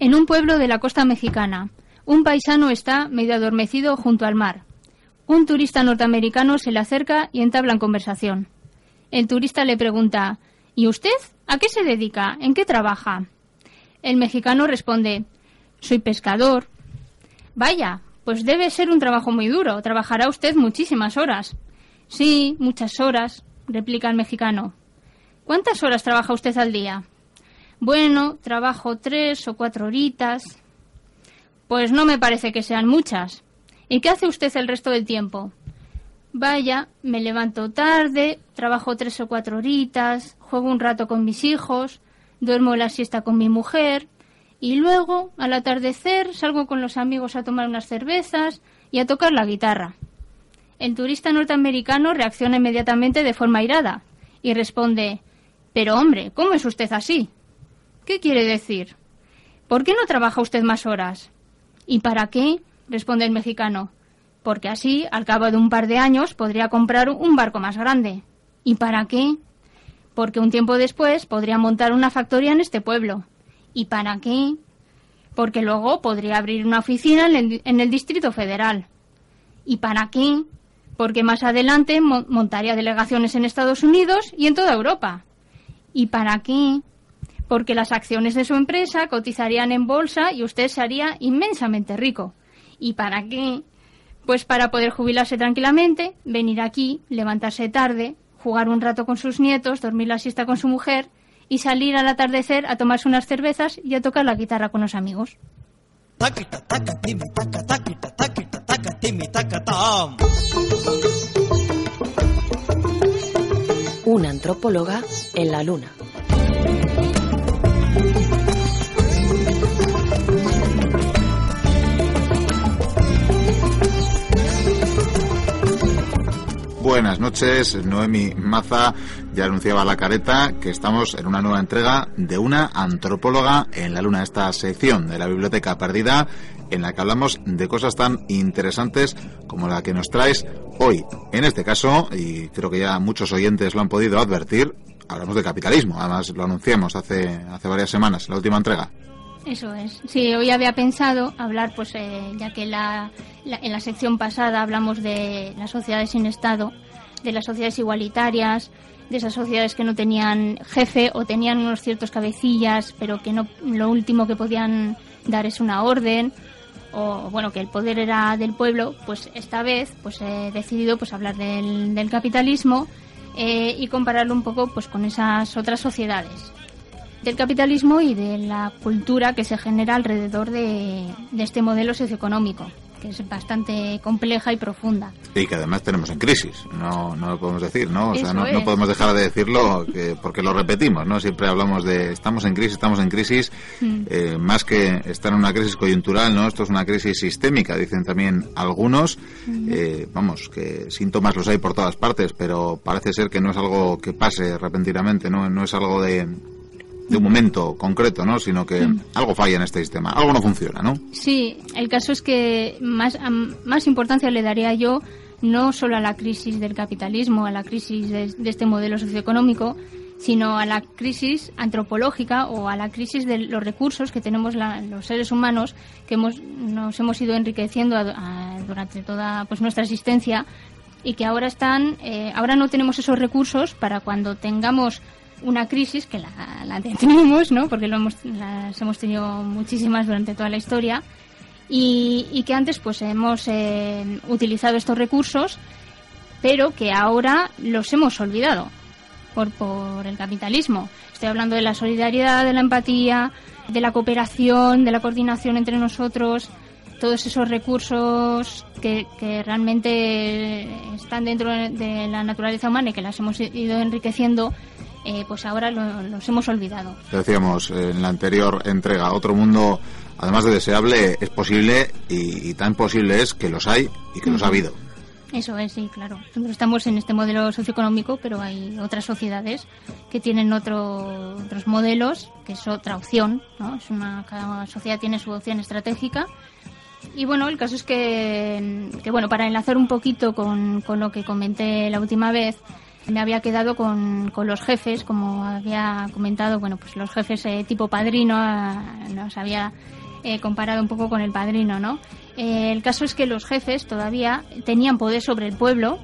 En un pueblo de la costa mexicana, un paisano está medio adormecido junto al mar. Un turista norteamericano se le acerca y entablan conversación. El turista le pregunta ¿Y usted? ¿A qué se dedica? ¿En qué trabaja? El mexicano responde Soy pescador. Vaya, pues debe ser un trabajo muy duro. Trabajará usted muchísimas horas. Sí, muchas horas, replica el mexicano. ¿Cuántas horas trabaja usted al día? Bueno, trabajo tres o cuatro horitas. Pues no me parece que sean muchas. ¿Y qué hace usted el resto del tiempo? Vaya, me levanto tarde, trabajo tres o cuatro horitas, juego un rato con mis hijos, duermo la siesta con mi mujer, y luego, al atardecer, salgo con los amigos a tomar unas cervezas y a tocar la guitarra. El turista norteamericano reacciona inmediatamente de forma irada y responde Pero hombre, ¿cómo es usted así? ¿Qué quiere decir? ¿Por qué no trabaja usted más horas? ¿Y para qué? responde el mexicano. Porque así, al cabo de un par de años, podría comprar un barco más grande. ¿Y para qué? Porque un tiempo después podría montar una factoría en este pueblo. ¿Y para qué? Porque luego podría abrir una oficina en el, Distrito Federal. ¿Y para qué? Porque más adelante montaría delegaciones en Estados Unidos y en toda Europa. ¿Y para qué? Porque las acciones de su empresa cotizarían en bolsa y usted se haría inmensamente rico. ¿Y para qué? Pues para poder jubilarse tranquilamente, venir aquí, levantarse tarde, jugar un rato con sus nietos, dormir la siesta con su mujer y salir al atardecer a tomarse unas cervezas y a tocar la guitarra con los amigos. Una antropóloga en la luna. Buenas noches, Noemi Maza ya anunciaba la careta que estamos en una nueva entrega de una antropóloga en la luna, esta sección de la biblioteca perdida en la que hablamos de cosas tan interesantes como la que nos traes hoy. En este caso, y creo que ya muchos oyentes lo han podido advertir, hablamos de capitalismo, además lo anunciamos hace, hace varias semanas, la última entrega. Eso es. Sí, hoy había pensado hablar, pues, eh, ya que la, en la sección pasada hablamos de las sociedades sin Estado, de las sociedades igualitarias, de esas sociedades que no tenían jefe o tenían unos ciertos cabecillas, pero que no, lo último que podían dar es una orden, o bueno, que el poder era del pueblo, pues esta vez pues he decidido pues hablar del, del capitalismo eh, y compararlo un poco pues con esas otras sociedades del capitalismo y de la cultura que se genera alrededor de, este modelo socioeconómico que es bastante compleja y profunda. Y que además tenemos en crisis, no, no lo podemos decir, ¿no? O sea, no, podemos dejar de decirlo que, porque lo repetimos, ¿no? Siempre hablamos de estamos en crisis, estamos en crisis, mm. eh, más que estar en una crisis coyuntural, ¿no? Esto es una crisis sistémica, dicen también algunos. Mm. Eh, vamos, que síntomas los hay por todas partes, pero parece ser que no es algo que pase repentinamente, ¿no? No es algo de de un momento concreto, ¿no? Sino que algo falla en este sistema, algo no funciona, ¿no? Sí, el caso es que más, más importancia le daría yo no solo a la crisis del capitalismo, a la crisis de, este modelo socioeconómico, sino a la crisis antropológica o a la crisis de los recursos que tenemos los seres humanos, que hemos, nos hemos ido enriqueciendo durante toda pues, nuestra existencia y que ahora están, eh, ahora no tenemos esos recursos para cuando tengamos una crisis que la, la tenemos, ¿no? Porque lo hemos, las hemos tenido muchísimas durante toda la historia y, que antes pues hemos eh, utilizado estos recursos, pero que ahora los hemos olvidado por, por el capitalismo. Estoy hablando de la solidaridad, de la empatía, de la cooperación, de la coordinación entre nosotros, todos esos recursos que, que, realmente están dentro de la naturaleza humana y que las hemos ido enriqueciendo eh, pues ahora los hemos olvidado. Decíamos en la anterior entrega, otro mundo, además de deseable, es posible y, tan posible es que los hay y que los ha habido. Eso es, sí, claro. Nosotros estamos en este modelo socioeconómico, pero hay otras sociedades que tienen otro, otros modelos, que es otra opción, ¿no? Es una, cada sociedad tiene su opción estratégica. Y bueno, el caso es que, que bueno, para enlazar un poquito con, con lo que comenté la última vez, me había quedado con, con los jefes, como había comentado, bueno, pues los jefes eh, tipo padrino, eh, nos había eh, comparado un poco con el padrino, ¿no? el caso es que los jefes todavía tenían poder sobre el pueblo,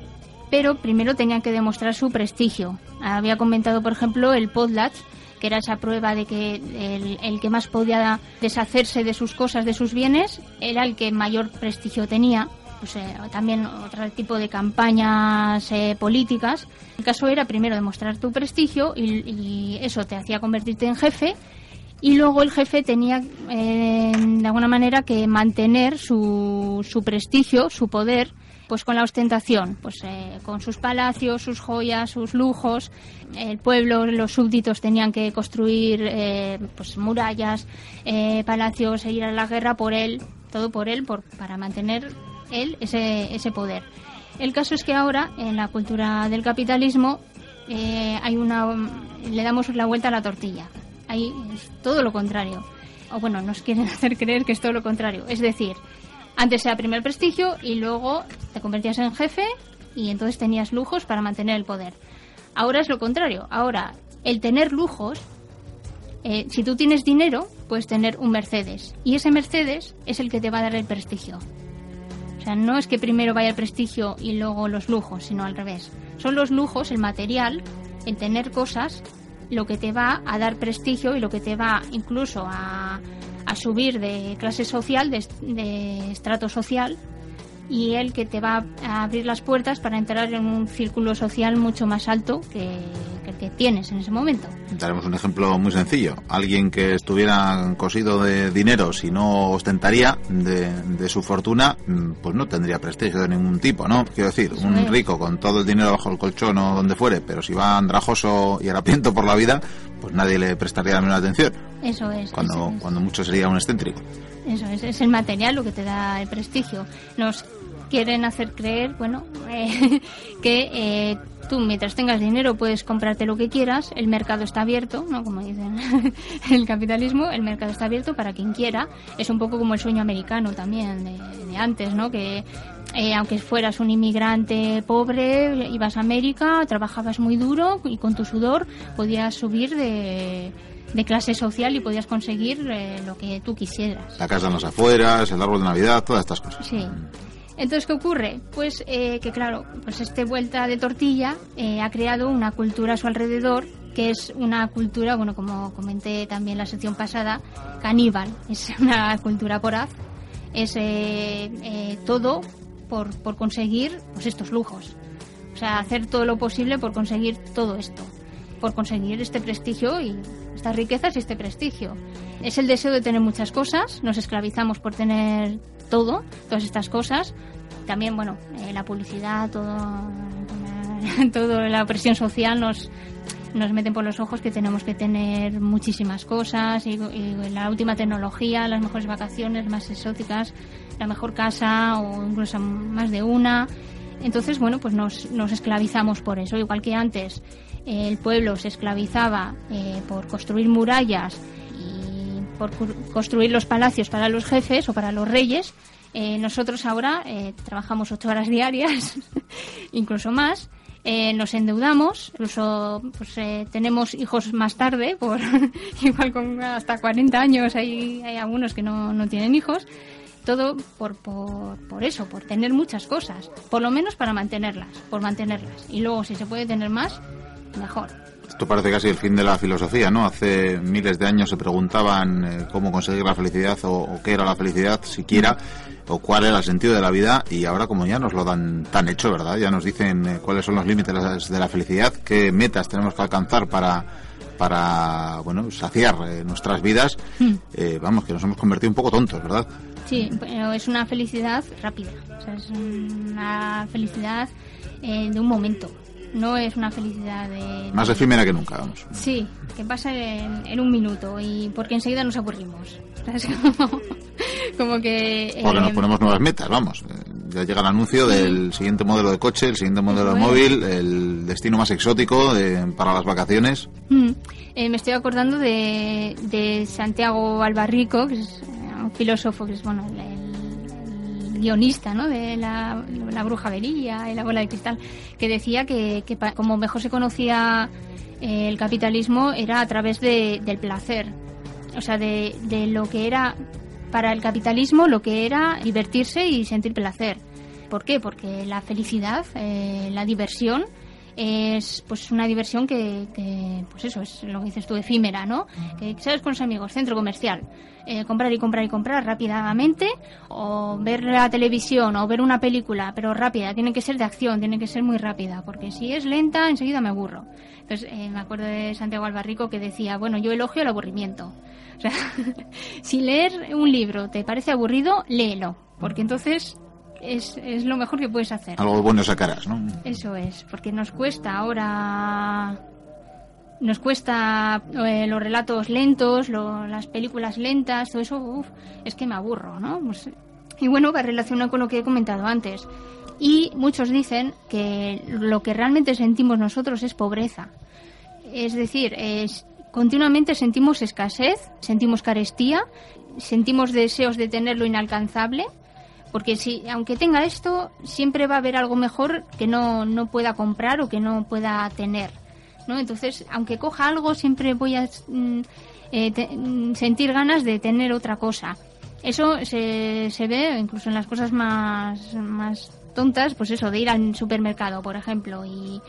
pero primero tenían que demostrar su prestigio. Había comentado, por ejemplo, el Podlatch, que era esa prueba de que el, el, que más podía deshacerse de sus cosas, de sus bienes, era el que mayor prestigio tenía. Pues, eh, también otro tipo de campañas eh, políticas. El caso era primero demostrar tu prestigio y, eso te hacía convertirte en jefe y luego el jefe tenía eh, de alguna manera que mantener su, su prestigio, su poder, pues con la ostentación, pues con sus palacios, sus joyas, sus lujos. El pueblo, los súbditos tenían que construir pues murallas, palacios, e ir a la guerra por él, todo por él, por, para mantener él ese, ese poder. El caso es que ahora, en la cultura del capitalismo, eh, hay una, le damos la vuelta a la tortilla. Ahí es todo lo contrario. O bueno, nos quieren hacer creer que es todo lo contrario. Es decir, antes era primero el prestigio y luego te convertías en jefe y entonces tenías lujos para mantener el poder. Ahora es lo contrario. Ahora, el tener lujos, eh, si tú tienes dinero, puedes tener un Mercedes. Y ese Mercedes es el que te va a dar el prestigio. O sea, no es que primero vaya el prestigio y luego los lujos, sino al revés. Son los lujos, el material, el tener cosas, lo que te va a dar prestigio y lo que te va incluso a, subir de clase social, de, de estrato social, y el que te va a abrir las puertas para entrar en un círculo social mucho más alto que, el que tienes en ese momento. Daremos un ejemplo muy sencillo. Alguien que estuviera cosido de dinero, si no ostentaría de, su fortuna, mm, pues no tendría prestigio de ningún tipo, ¿no? Quiero decir, un rico con todo el dinero bajo el colchón o donde fuere, pero si va andrajoso y harapiento por la vida, pues nadie le prestaría la misma atención. Eso es. Cuando, cuando mucho sería un excéntrico. Eso es, es el material lo que te da el prestigio. Nos quieren hacer creer, bueno, eh, que eh, tú mientras tengas dinero puedes comprarte lo que quieras, el mercado está abierto, ¿no? Como dicen el capitalismo, el mercado está abierto para quien quiera. Es un poco como el sueño americano también de, antes, ¿no? Que eh, aunque fueras un inmigrante pobre, ibas a América, trabajabas muy duro y con tu sudor podías subir de de clase social y podías conseguir eh, lo que tú quisieras. La casa en las afueras, el árbol de Navidad, todas estas cosas. Sí. Entonces, ¿qué ocurre? Pues eh, que, claro, pues este vuelta de tortilla eh, ha creado una cultura a su alrededor que es una cultura, bueno, como comenté también la sección pasada, caníbal. Es una cultura poraz. Es todo por, por conseguir pues, estos lujos. O sea, hacer todo lo posible por conseguir todo esto. Por conseguir este prestigio y estas riquezas y este prestigio. Es el deseo de tener muchas cosas, nos esclavizamos por tener todo, todas estas cosas. También, bueno, eh, la publicidad, todo, toda la presión social nos, nos meten por los ojos que tenemos que tener muchísimas cosas y, la última tecnología, las mejores vacaciones más exóticas, la mejor casa o incluso más de una. Entonces, bueno, pues nos, nos esclavizamos por eso, igual que antes el pueblo se esclavizaba eh, por construir murallas y por construir los palacios para los jefes o para los reyes, eh, nosotros ahora eh, trabajamos ocho horas diarias, incluso más. nos endeudamos, incluso pues, tenemos hijos más tarde, por igual con hasta 40 años hay, hay algunos que no, no tienen hijos, todo por, por, por, eso, por tener muchas cosas, por lo menos para mantenerlas, por mantenerlas. Y luego si se puede tener más, mejor. Esto parece casi el fin de la filosofía, ¿no? Hace miles de años se preguntaban eh, cómo conseguir la felicidad o, qué era la felicidad siquiera o cuál era el sentido de la vida y ahora como ya nos lo dan tan hecho, ¿verdad? Ya nos dicen eh, cuáles son los límites de la felicidad, qué metas tenemos que alcanzar para para bueno saciar eh, nuestras vidas hmm. vamos que nos hemos convertido un poco tontos verdad sí pero es una felicidad rápida o sea, es una felicidad de un momento no es una felicidad de... Más efímera que nunca, vamos. Sí, que pasa en, un minuto y porque enseguida nos aburrimos. Como, que... Porque nos eh, ponemos nuevas metas, vamos. Ya llega el anuncio del siguiente modelo de coche, el siguiente modelo de móvil, el destino más exótico para las vacaciones. Mm. Eh, me estoy acordando de, Santiago Albarrico, que es eh, un filósofo que es, bueno, guionista ¿no? de la, bruja verilla y la bola de cristal, que decía que, que como mejor se conocía eh, el capitalismo era a través de, del placer, o sea, de, de lo que era para el capitalismo lo que era divertirse y sentir placer. ¿Por qué? Porque la felicidad, eh, la diversión, es pues una diversión que, pues eso es lo que dices tú efímera no que sabes con los amigos centro comercial. Eh, comprar y comprar y comprar rápidamente o ver la televisión o ver una película pero rápida tiene que ser de acción tiene que ser muy rápida porque si es lenta enseguida me aburro. Entonces eh, me acuerdo de Santiago Albarrico que decía bueno yo elogio el aburrimiento o sea si leer un libro te parece aburrido léelo porque entonces es, es lo mejor que puedes hacer. Algo bueno sacarás, ¿no? Eso es, porque nos cuesta ahora nos cuesta eh, los relatos lentos, las películas lentas, todo eso, uf, es que me aburro, ¿no? Pues, y bueno, va relacionado con lo que he comentado antes. Y muchos dicen que lo que realmente sentimos nosotros es pobreza. Es decir, es, continuamente sentimos escasez, sentimos carestía, sentimos deseos de tener lo inalcanzable porque si aunque tenga esto siempre va a haber algo mejor que no, no pueda comprar o que no pueda tener no entonces aunque coja algo siempre voy a mm, eh, mm, sentir ganas de tener otra cosa. Eso se, se ve incluso en las cosas más más tontas pues eso de ir al supermercado por ejemplo y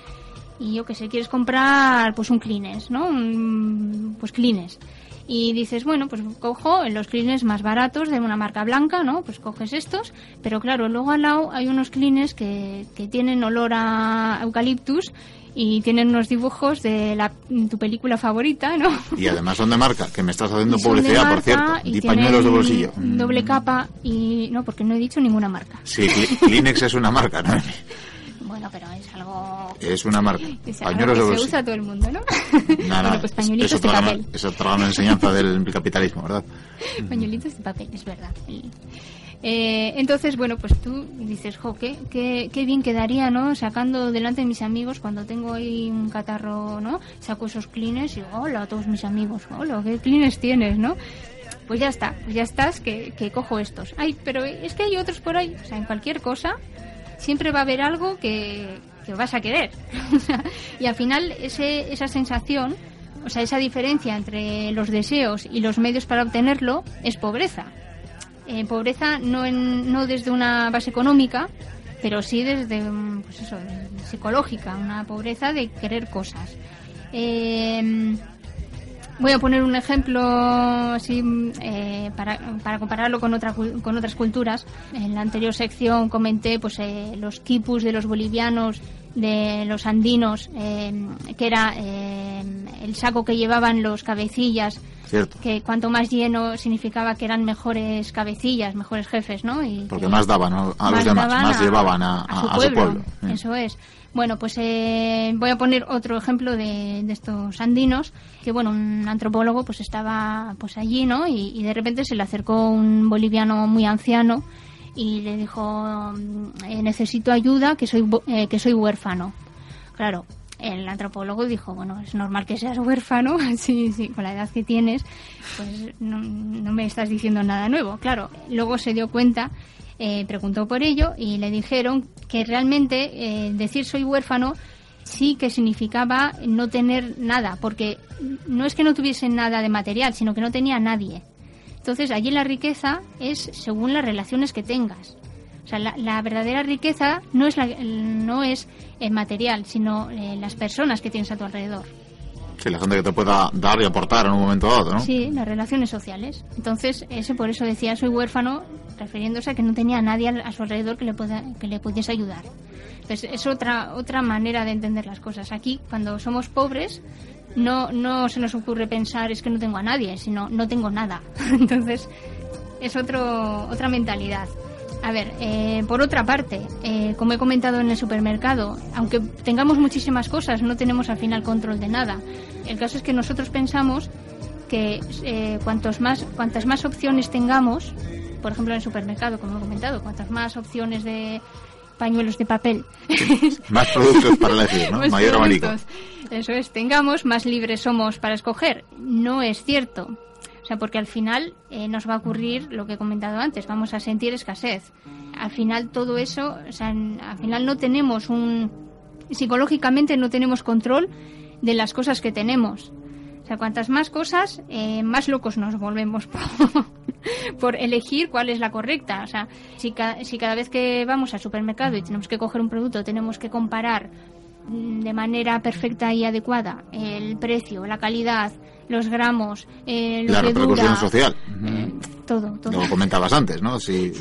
yo que sé quieres comprar pues un Kleenex no pues Kleenex y dices, bueno, pues cojo los clines más baratos de una marca blanca, ¿no? Pues coges estos, pero claro, luego al lado hay unos clines que, que tienen olor a eucaliptus y tienen unos dibujos de la, tu película favorita, ¿no? Y además son de marca, que me estás haciendo publicidad, por cierto, y, pañuelos de bolsillo. Doble capa y no, porque no he dicho ninguna marca. Sí, Kleenex es una marca, ¿no? Bueno, pero es algo... Es una marca. pañuelos de bolsillo. Se usa todo el mundo, ¿no? Nada, pues pañuelitos de papel. Es otra enseñanza del capitalismo, ¿verdad? pañuelitos de papel, es verdad. Eh, entonces, bueno, pues tú dices, jo, qué, qué, bien quedaría, ¿no? Sacando delante de mis amigos cuando tengo ahí un catarro, ¿no? Saco esos clines y digo, hola a todos mis amigos, hola, qué clines tienes, ¿no? Pues ya está, pues ya estás, que, que cojo estos. Ay, pero es que hay otros por ahí, o sea, en cualquier cosa siempre va a haber algo que, vas a querer. y al final ese, esa sensación, o sea, esa diferencia entre los deseos y los medios para obtenerlo es pobreza. Eh, pobreza no, en, no desde una base económica, pero sí desde pues eso, psicológica, una pobreza de querer cosas. Eh, Voy a poner un ejemplo así eh, para, para, compararlo con, otra, con otras culturas. En la anterior sección comenté pues eh, los quipus de los bolivianos, de los andinos, eh, que era el saco que llevaban los cabecillas. Que cuanto más lleno significaba que eran mejores cabecillas, mejores jefes, ¿no? Y, Porque más daban a los demás, más llevaban a, su pueblo. Eso es. Bueno, pues eh, voy a poner otro ejemplo de, estos andinos, que bueno, un antropólogo pues estaba pues allí, ¿no? Y, de repente se le acercó un boliviano muy anciano y le dijo, eh, necesito ayuda, que soy, eh, que soy huérfano. Claro, el antropólogo dijo, bueno, es normal que seas huérfano, sí, sí, con la edad que tienes, pues no, me estás diciendo nada nuevo. Claro, luego se dio cuenta eh, preguntó por ello y le dijeron que realmente eh, decir soy huérfano sí que significaba no tener nada, porque no es que no tuviesen nada de material, sino que no tenía nadie. Entonces allí la riqueza es según las relaciones que tengas. O sea, la, verdadera riqueza no es, la, no es el material, sino eh, las personas que tienes a tu alrededor. Sí, la gente que te pueda dar y aportar en un momento dado, ¿no? Sí, las relaciones sociales. Entonces, ese por eso decía soy huérfano, refiriéndose a que no tenía nadie a su alrededor que le, que le pudiese ayudar. Entonces, es otra, otra manera de entender las cosas. Aquí, cuando somos pobres, no, no se nos ocurre pensar es que no tengo a nadie, sino no tengo nada. Entonces, es otro, otra mentalidad. A ver, eh, por otra parte, eh, como he comentado en el supermercado, aunque tengamos muchísimas cosas, no tenemos al final control de nada. El caso es que nosotros pensamos que eh, cuantos más, cuantas más opciones tengamos, por ejemplo en el supermercado, como he comentado, cuantas más opciones de pañuelos de papel. más productos para elegir, ¿no? Mayor abanico. Eso es, tengamos, más libres somos para escoger. No es cierto. O sea, porque al final eh, nos va a ocurrir lo que he comentado antes, vamos a sentir escasez. Al final todo eso, o sea, al final no tenemos un... psicológicamente no tenemos control de las cosas que tenemos. O sea, cuantas más cosas, eh, más locos nos volvemos por, elegir cuál es la correcta. O sea, si, si cada vez que vamos al supermercado y tenemos que coger un producto, tenemos que comparar mm, de manera perfecta y adecuada el precio, la calidad, los gramos, eh, lo la repercusión social. Eh, todo, todo. Lo comentabas antes, ¿no? Si,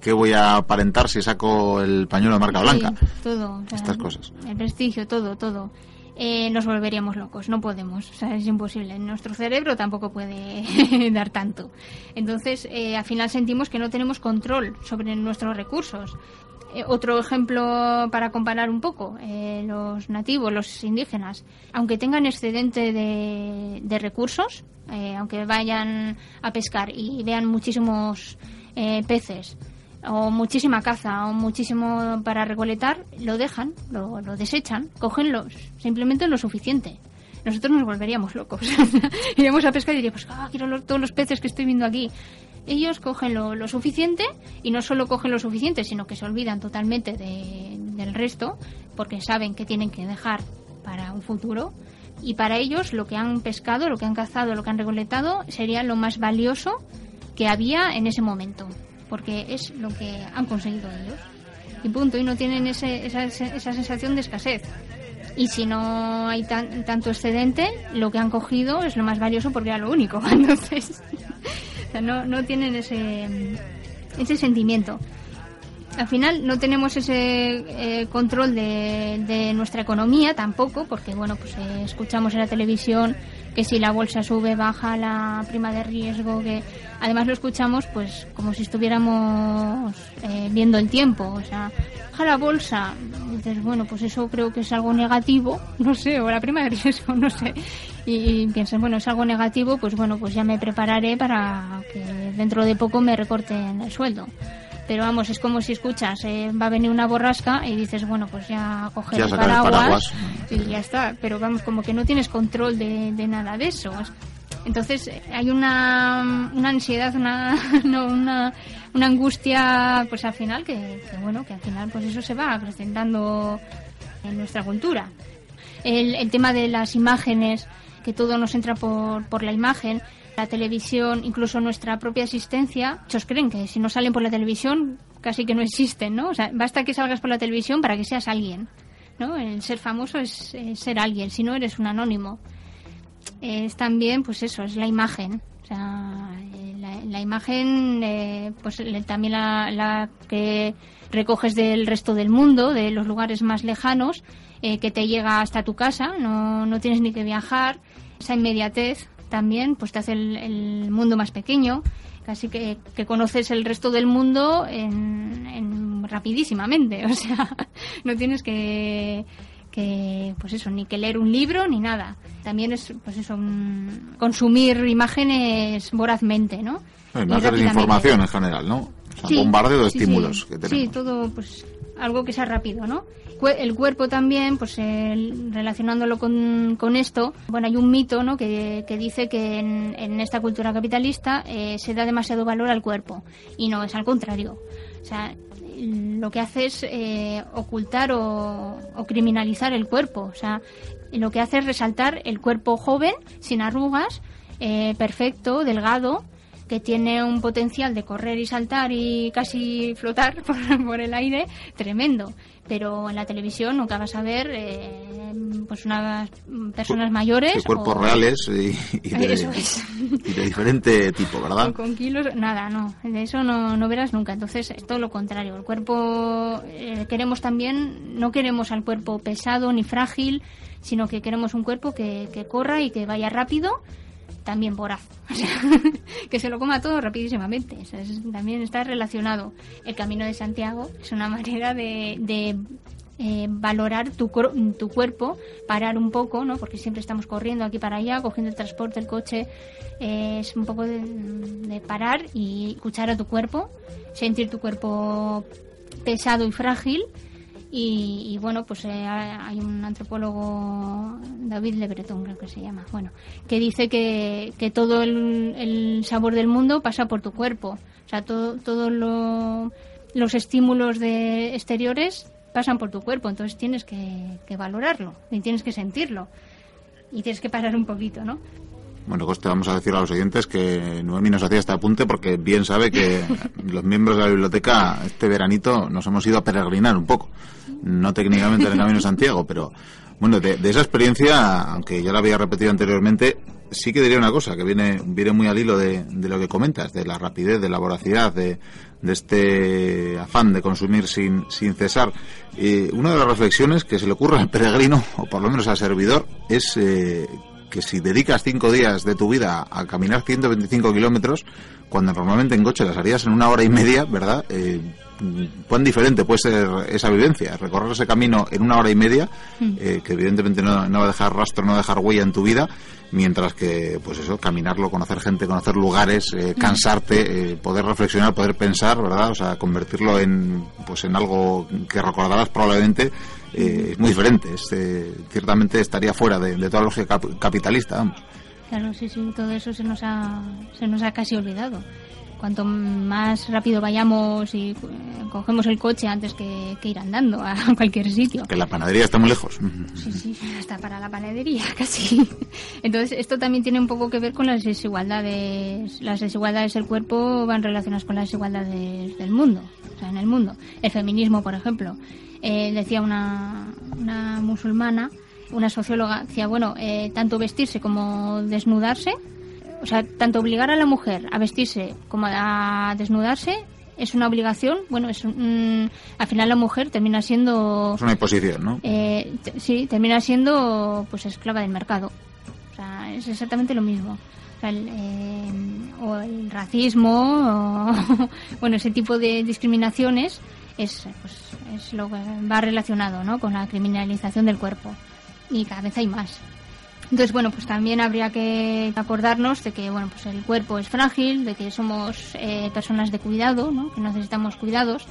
¿qué, voy a aparentar si saco el pañuelo de marca blanca? todo. Estas cosas. El prestigio, todo, todo. Eh, nos volveríamos locos, no podemos, o sea, es imposible. Nuestro cerebro tampoco puede dar tanto. Entonces, eh, al final sentimos que no tenemos control sobre nuestros recursos. Eh, otro ejemplo para comparar un poco, eh, los nativos, los indígenas, aunque tengan excedente de, recursos, eh, aunque vayan a pescar y vean muchísimos peces, o muchísima caza, o muchísimo para recolectar, lo dejan, lo, lo desechan, cogen los, simplemente lo suficiente. Nosotros nos volveríamos locos. Iríamos a pescar y diríamos, ah, quiero todos los peces que estoy viendo aquí ellos cogen lo, suficiente y no solo cogen lo suficiente, sino que se olvidan totalmente del resto porque saben que tienen que dejar para un futuro. Y para ellos lo que han pescado, lo que han cazado, lo que han recolectado sería lo más valioso que había en ese momento, porque es lo que han conseguido ellos. Y punto, y no tienen ese, esa, esa sensación de escasez. Y si no hay tanto excedente, lo que han cogido es lo más valioso porque era lo único. Entonces, no, no tienen ese, ese sentimiento. Al final no tenemos ese eh, control de, de, nuestra economía tampoco, porque bueno, pues eh, escuchamos en la televisión que si la bolsa sube, baja la prima de riesgo, que además lo escuchamos pues como si estuviéramos eh, viendo el tiempo, o sea, baja la bolsa, entonces bueno, pues eso creo que es algo negativo, no sé, o la prima de riesgo, no sé, y, piensas, bueno, es algo negativo, pues bueno, pues ya me prepararé para que dentro de poco me recorten el sueldo pero vamos, es como si escuchas, eh, va a venir una borrasca y dices, bueno, pues ya coger el, paraguas y ya está, pero vamos, como que no tienes control de, nada de eso. Entonces hay una, una ansiedad, una, una, una, angustia, pues al final, que, bueno, que al final pues eso se va acrecentando en nuestra cultura. El, el tema de las imágenes, que todo nos entra por, por la imagen, la televisión, incluso nuestra propia existencia, muchos creen que si no salen por la televisión casi que no existen, ¿no? O sea, basta que salgas por la televisión para que seas alguien, ¿no? El ser famoso es, ser alguien, si no eres un anónimo. Es también, pues eso, es la imagen. O sea, la, imagen, eh, pues también la, que recoges del resto del mundo, de los lugares más lejanos, eh, que te llega hasta tu casa, no, no tienes ni que viajar, esa inmediatez también pues te hace el, mundo más pequeño, casi que, que, conoces el resto del mundo en, rapidísimamente, o sea, no tienes que, que, pues eso, ni que leer un libro ni nada. También es, pues eso, consumir imágenes vorazmente, ¿no? Imágenes de información en general, ¿no? O sea, bombardeo de estímulos que tenemos. Sí, todo, pues algo que sea rápido, ¿no? el cuerpo también, pues relacionándolo con, con, esto, bueno, hay un mito ¿no? que, que dice que en, esta cultura capitalista eh, se da demasiado valor al cuerpo y no, es al contrario. O sea, lo que hace es eh, ocultar o, o, criminalizar el cuerpo. O sea, lo que hace es resaltar el cuerpo joven, sin arrugas, eh, perfecto, delgado, que tiene un potencial de correr y saltar y casi flotar por, por el aire tremendo. Pero en la televisión nunca vas a ver eh, pues unas personas mayores cuerpos reales y, de, diferente tipo verdad con kilos nada no. De eso no, no verás nunca. Entonces es todo lo contrario. El cuerpo eh, queremos también no queremos al cuerpo pesado ni frágil sino que queremos un cuerpo que, que corra y que vaya rápido también voraz. O sea, que se lo coma todo rapidísimamente. también está relacionado. El camino de Santiago es una manera de, eh, valorar tu, tu cuerpo, parar un poco, ¿no? Porque siempre estamos corriendo aquí para allá, cogiendo el transporte, el coche. Eh, es un poco de, de, parar y escuchar a tu cuerpo, sentir tu cuerpo pesado y frágil Y, bueno, pues eh, hay un antropólogo, David Le Breton creo que se llama, bueno, que dice que, que todo el, sabor del mundo pasa por tu cuerpo. O sea, todos todo los estímulos de exteriores pasan por tu cuerpo, entonces tienes que valorarlo y tienes que sentirlo y tienes que parar un poquito, ¿no? Bueno, pues te vamos a decir a los oyentes que Noemi nos hacía este apunte porque bien sabe que los miembros de la biblioteca este veranito nos hemos ido a peregrinar un poco. No técnicamente en el Camino de Santiago, pero bueno, de, esa experiencia, aunque ya la había repetido anteriormente, sí que diría una cosa que viene, viene muy al hilo de, lo que comentas, de la rapidez, de la voracidad, de, este afán de consumir sin, sin cesar. Y una de las reflexiones que se le ocurre al peregrino, o por lo menos al servidor, es eh, que si dedicas cinco días de tu vida a caminar 125 kilómetros, cuando normalmente en coche las harías en una hora y media, ¿verdad? Eh, cuán diferente puede ser esa vivencia, recorrer ese camino en una hora y media, mm. eh, que evidentemente no, va a dejar rastro, no va a dejar huella en tu vida, mientras que, pues eso, caminarlo, conocer gente, conocer lugares, eh, mm. cansarte, poder reflexionar, poder pensar, ¿verdad? O sea, convertirlo en, pues en algo que recordarás probablemente eh, es muy diferente. Eh, ciertamente estaría fuera de, toda lógica capitalista. Vamos. Claro, sí, sí, todo eso se nos ha, se nos ha casi olvidado. Cuanto más rápido vayamos y eh, cogemos el coche antes que, ir andando a cualquier sitio. Que la panadería está muy lejos. Sí, sí, está para la panadería casi. Entonces, esto también tiene un poco que ver con las desigualdades. Las desigualdades del cuerpo van relacionadas con las desigualdades del mundo, o sea, en el mundo. El feminismo, por ejemplo eh, decía una, una, musulmana, una socióloga, decía, bueno, eh, tanto vestirse como desnudarse, o sea, tanto obligar a la mujer a vestirse como a desnudarse es una obligación, bueno, es al final la mujer termina siendo... Es una imposición, ¿no? Eh, sí, termina siendo pues esclava del mercado. O sea, es exactamente lo mismo. O, el, o el racismo, o, bueno, ese tipo de discriminaciones es, pues, es lo que va relacionado ¿no? con la criminalización del cuerpo y cada vez hay más. Entonces, bueno, pues también habría que acordarnos de que, bueno, pues el cuerpo es frágil, de que somos eh, personas de cuidado, ¿no? que necesitamos cuidados.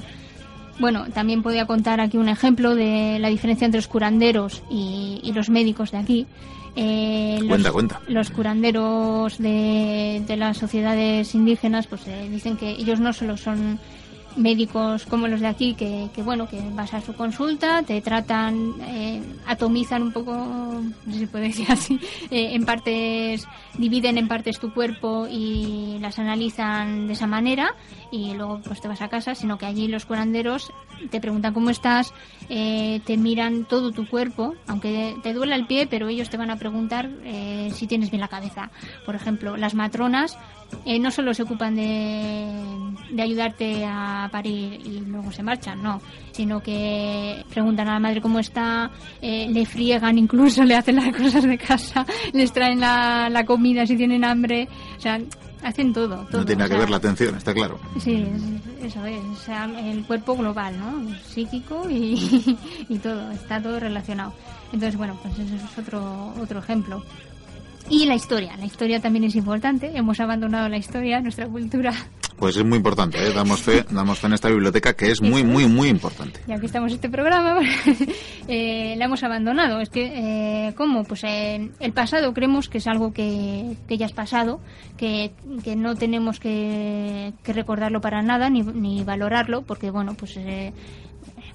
Bueno, también podría contar aquí un ejemplo de la diferencia entre los curanderos y, los médicos de aquí. Eh, los, cuenta, cuenta. Los curanderos de, de las sociedades indígenas, pues eh, dicen que ellos no solo son médicos como los de aquí que, bueno que vas a su consulta te tratan eh, atomizan un poco no sé si puede decir así eh, en partes dividen en partes tu cuerpo y las analizan de esa manera y luego pues te vas a casa sino que allí los curanderos te preguntan cómo estás eh, te miran todo tu cuerpo aunque te duela el pie pero ellos te van a preguntar si tienes bien la cabeza. Por ejemplo las matronas no solo se ocupan de, de ayudarte a parir y luego se marchan, no, sino que preguntan a la madre cómo está, eh, le friegan incluso, le hacen las cosas de casa, les traen la, la comida si tienen hambre, o sea, hacen todo. todo no tiene que ver la atención, está claro. Sí, eso es, o sea, el cuerpo global, ¿no? Psíquico y, y todo, está todo relacionado. Entonces, bueno, pues eso es otro, otro ejemplo. Y la historia, la historia también es importante, hemos abandonado la historia, nuestra cultura pues es muy importante, ¿eh? damos fe, damos fe en esta biblioteca que es muy, muy, muy importante. Y aquí estamos este programa, eh, la hemos abandonado. Es que, eh, ¿cómo? Pues eh, el pasado creemos que es algo que, que ya es pasado, que, que no tenemos que, que, recordarlo para nada ni, ni valorarlo, porque, bueno, pues eh,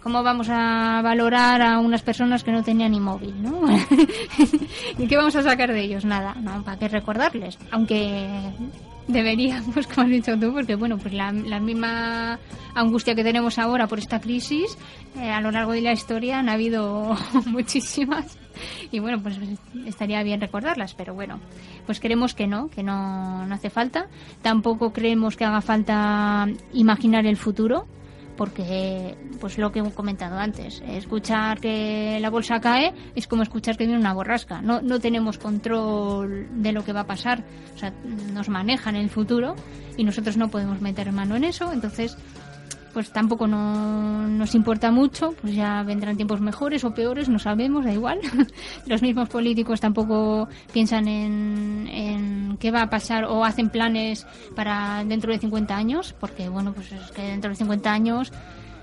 ¿Cómo vamos a valorar a unas personas que no tenían ni móvil, no? ¿Y qué vamos a sacar de ellos? Nada, no, ¿para qué recordarles? Aunque Deberíamos, como has dicho tú, porque bueno, pues la, misma angustia que tenemos ahora por esta crisis, eh, a lo largo de la historia han habido muchísimas y bueno, pues estaría bien recordarlas, pero bueno, pues creemos que no, que no, no hace falta. Tampoco creemos que haga falta imaginar el futuro, porque pues lo que he comentado antes, escuchar que la bolsa cae es como escuchar que viene una borrasca. No, no tenemos control de lo que va a pasar, o sea, nos manejan el futuro y nosotros no podemos meter mano en eso, entonces pues tampoco no, nos importa mucho, pues ya vendrán tiempos mejores o peores, no sabemos, da igual. Los mismos políticos tampoco piensan en, en, qué va a pasar o hacen planes para dentro de 50 años, porque bueno, pues es que dentro de 50 años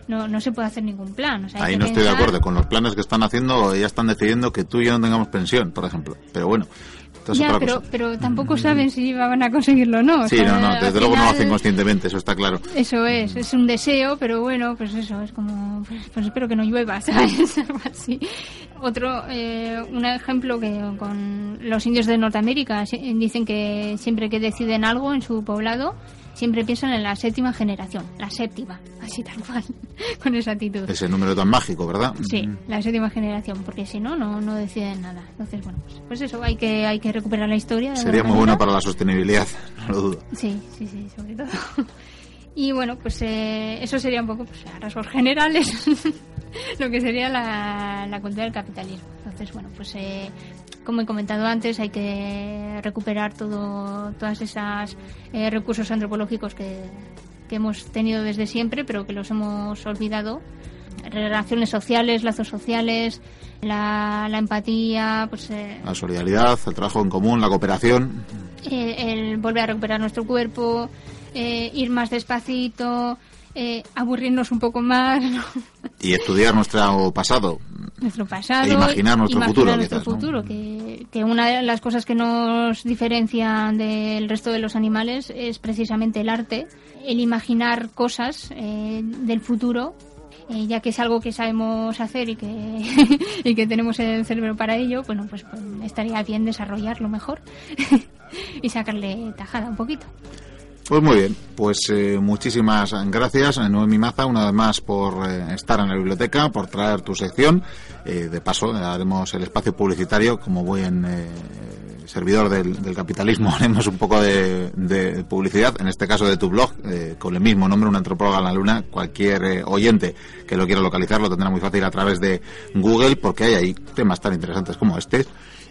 no, no se puede hacer ningún plan. Ahí no estoy de acuerdo. Con los planes que están haciendo, ya están decidiendo que tú y yo no tengamos pensión, por ejemplo. Pero bueno. Ya, pero, pero tampoco saben si van a conseguirlo o no. Sí, no, no, desde luego no lo hacen conscientemente, eso está claro. Eso es, es un deseo, pero bueno, pues eso, es como, pues, pues espero que no llueva, ¿sabes? Algo así. Otro, eh, un ejemplo que con los indios de Norteamérica dicen que siempre que deciden algo en su poblado, siempre piensan en la séptima generación, la séptima, así tal cual, con esa actitud. Ese número tan mágico, ¿verdad? Sí, la séptima generación, porque si no, no, no deciden nada. Entonces, bueno, pues, pues eso, hay que, hay que recuperar la historia. Sería muy bueno para la sostenibilidad, no lo dudo. Sí, sí, sí, sobre todo. Y bueno, pues eh, eso sería un poco, pues, a rasgos generales, lo que sería la, la cultura del capitalismo. Entonces, bueno, pues eh, como he comentado antes, hay que recuperar todo, todas esas eh, recursos antropológicos que, hemos tenido desde siempre, pero que los hemos olvidado. Relaciones sociales, lazos sociales, la, empatía, pues, eh, la solidaridad, el trabajo en común, la cooperación. Eh, el volver a recuperar nuestro cuerpo, ir más despacito, aburrirnos un poco más. Y estudiar nuestro pasado, nuestro pasado, e imaginar nuestro futuro, nuestro futuro que, que, una de las cosas que nos diferencian del resto de los animales es precisamente el arte, el imaginar cosas eh, del futuro, eh, ya que es algo que sabemos hacer y que, y que tenemos el cerebro para ello, bueno, pues, pues estaría bien desarrollarlo mejor y sacarle tajada un poquito. Pues muy bien, pues eh, muchísimas gracias, Noemi Maza, una vez más por eh, estar en la biblioteca, por traer tu sección. Eh, de paso, haremos el espacio publicitario como buen servidor del, capitalismo, haremos un poco de, publicidad, en este caso de tu blog, con el mismo nombre, una antropóloga en la luna. Cualquier oyente que lo quiera localizar lo tendrá muy fácil a través de Google, porque hay ahí temas tan interesantes como este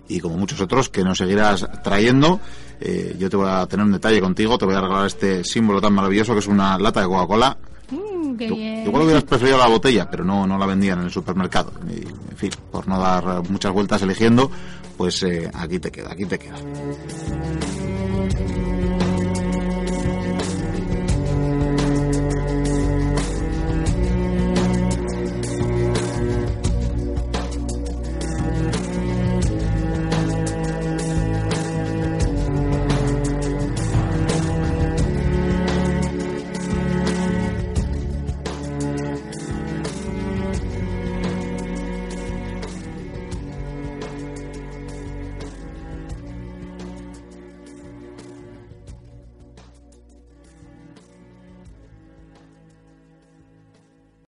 y como muchos otros que nos seguirás trayendo. Eh, yo te voy a tener un detalle contigo, te voy a regalar este símbolo tan maravilloso que es una lata de Coca-Cola. Mm, igual hubieras preferido la botella, pero no, no la vendían en el supermercado. en fin, por no dar muchas vueltas eligiendo, pues eh, aquí te queda, aquí te queda.